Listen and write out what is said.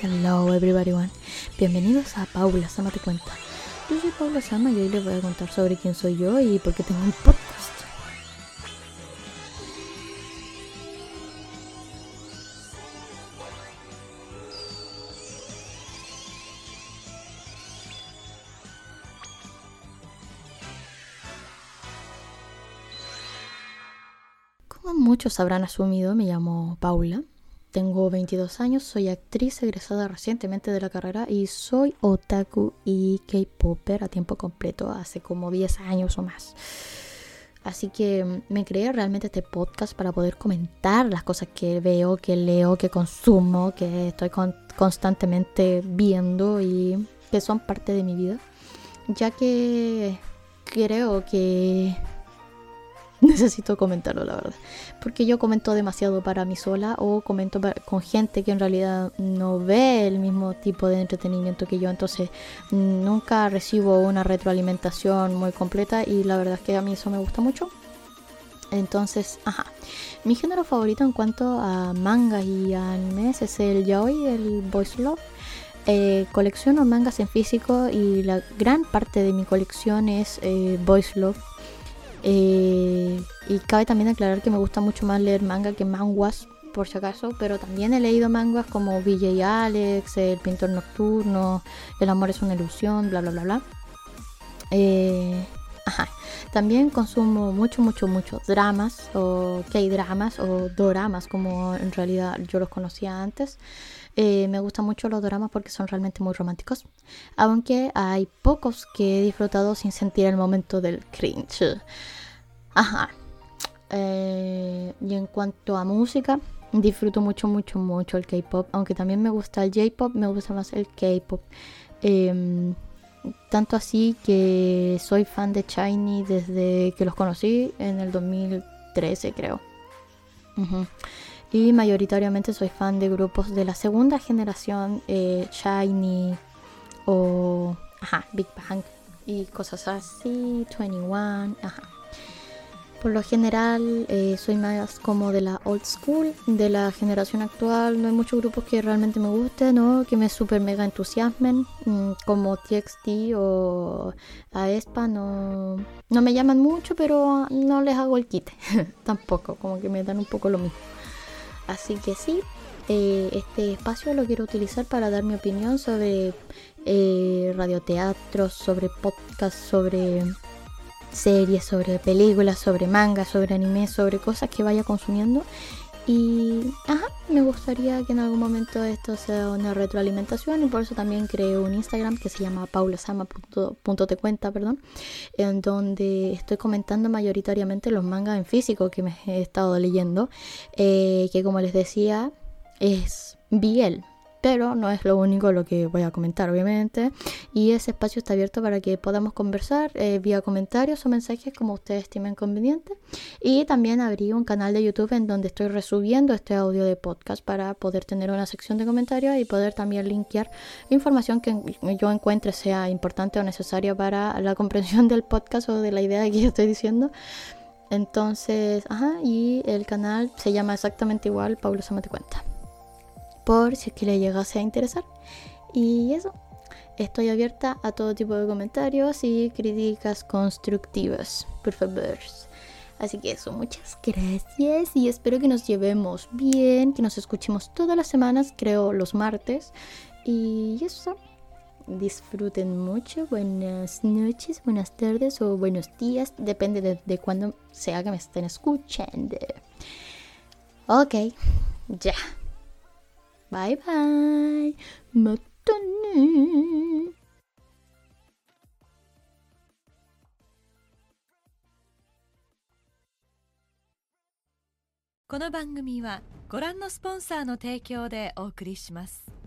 Hello everybody Bienvenidos a Paula Sama te cuenta. Yo soy Paula Sama y hoy les voy a contar sobre quién soy yo y por qué tengo un podcast. Como muchos habrán asumido, me llamo Paula tengo 22 años, soy actriz egresada recientemente de la carrera y soy otaku y K-popper a tiempo completo hace como 10 años o más. Así que me creé realmente este podcast para poder comentar las cosas que veo, que leo, que consumo, que estoy constantemente viendo y que son parte de mi vida. Ya que creo que necesito comentarlo, la verdad. Porque yo comento demasiado para mí sola o comento con gente que en realidad no ve el mismo tipo de entretenimiento que yo. Entonces nunca recibo una retroalimentación muy completa y la verdad es que a mí eso me gusta mucho. Entonces, ajá. Mi género favorito en cuanto a mangas y animes es el yaoi, el voice love. Eh, colecciono mangas en físico y la gran parte de mi colección es eh, voice love eh, y cabe también aclarar que me gusta mucho más leer manga que manguas, por si acaso, pero también he leído mangas como VJ Alex, El Pintor Nocturno, El Amor es una ilusión, bla, bla, bla, bla. Eh, ajá. También consumo mucho, mucho, mucho dramas o K-dramas o doramas, como en realidad yo los conocía antes. Eh, me gustan mucho los dramas porque son realmente muy románticos, aunque hay pocos que he disfrutado sin sentir el momento del cringe. Ajá. Eh, y en cuanto a música, disfruto mucho, mucho, mucho el K-pop, aunque también me gusta el J-pop, me gusta más el K-pop. Em, tanto así que soy fan de Shiny desde que los conocí en el 2013, creo y mayoritariamente soy fan de grupos de la segunda generación, eh, Shiny o Big Bang y cosas así, 21, ajá. Por lo general eh, soy más como de la old school, de la generación actual. No hay muchos grupos que realmente me gusten o que me super mega entusiasmen, mm, como TXT o Aespa. No, no me llaman mucho, pero no les hago el quite tampoco, como que me dan un poco lo mismo. Así que sí, eh, este espacio lo quiero utilizar para dar mi opinión sobre eh, radioteatros, sobre podcasts, sobre series, sobre películas, sobre mangas, sobre anime, sobre cosas que vaya consumiendo. Y ajá, me gustaría que en algún momento esto sea una retroalimentación y por eso también creé un Instagram que se llama paulasama.te perdón, en donde estoy comentando mayoritariamente los mangas en físico que me he estado leyendo, eh, que como les decía es Biel, pero no es lo único lo que voy a comentar, obviamente. Y ese espacio está abierto para que podamos conversar eh, vía comentarios o mensajes como ustedes estimen conveniente. Y también abrí un canal de YouTube en donde estoy resubiendo este audio de podcast para poder tener una sección de comentarios y poder también linkear información que yo encuentre sea importante o necesaria para la comprensión del podcast o de la idea que yo estoy diciendo. Entonces, ajá, y el canal se llama exactamente igual, Paulo Sama te cuenta por si es que le llegase a interesar. Y eso, estoy abierta a todo tipo de comentarios y críticas constructivas, por favor. Así que eso, muchas gracias y espero que nos llevemos bien, que nos escuchemos todas las semanas, creo los martes. Y eso, disfruten mucho, buenas noches, buenas tardes o buenos días, depende de, de cuándo sea que me estén escuchando. Ok, ya. バイバイまたねこの番組はご覧のスポンサーの提供でお送りします。